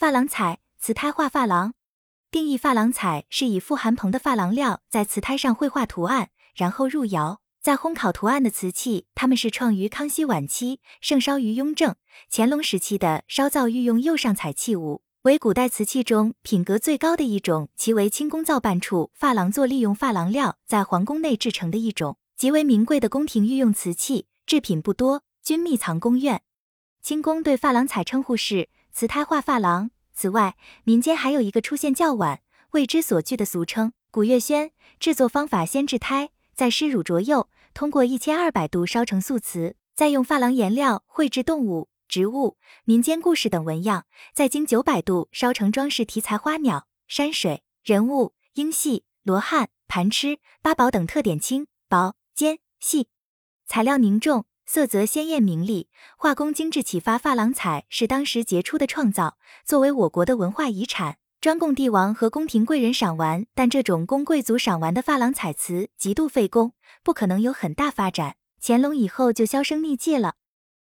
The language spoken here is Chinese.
珐琅彩，瓷胎画珐琅。定义：珐琅彩是以富含硼的珐琅料在瓷胎上绘画图案，然后入窑再烘烤图案的瓷器。它们是创于康熙晚期，盛烧于雍正、乾隆时期的烧造御用釉上彩器物，为古代瓷器中品格最高的一种。其为清宫造办处珐琅作利用珐琅料在皇宫内制成的一种极为名贵的宫廷御用瓷器，制品不多，均秘藏宫院。清宫对珐琅彩称呼是。瓷胎画珐琅。此外，民间还有一个出现较晚、为之所惧的俗称“古月轩”。制作方法：先制胎，再施乳着釉，通过一千二百度烧成素瓷，再用珐琅颜料绘制动物、植物、民间故事等纹样，再经九百度烧成装饰题材花鸟、山水、人物、鹰戏、罗汉、盘螭、八宝等特点轻、薄、尖、细，材料凝重。色泽鲜艳明丽，画工精致，启发珐琅彩是当时杰出的创造。作为我国的文化遗产，专供帝王和宫廷贵人赏玩。但这种供贵族赏玩的珐琅彩瓷极度费工，不可能有很大发展。乾隆以后就销声匿迹了。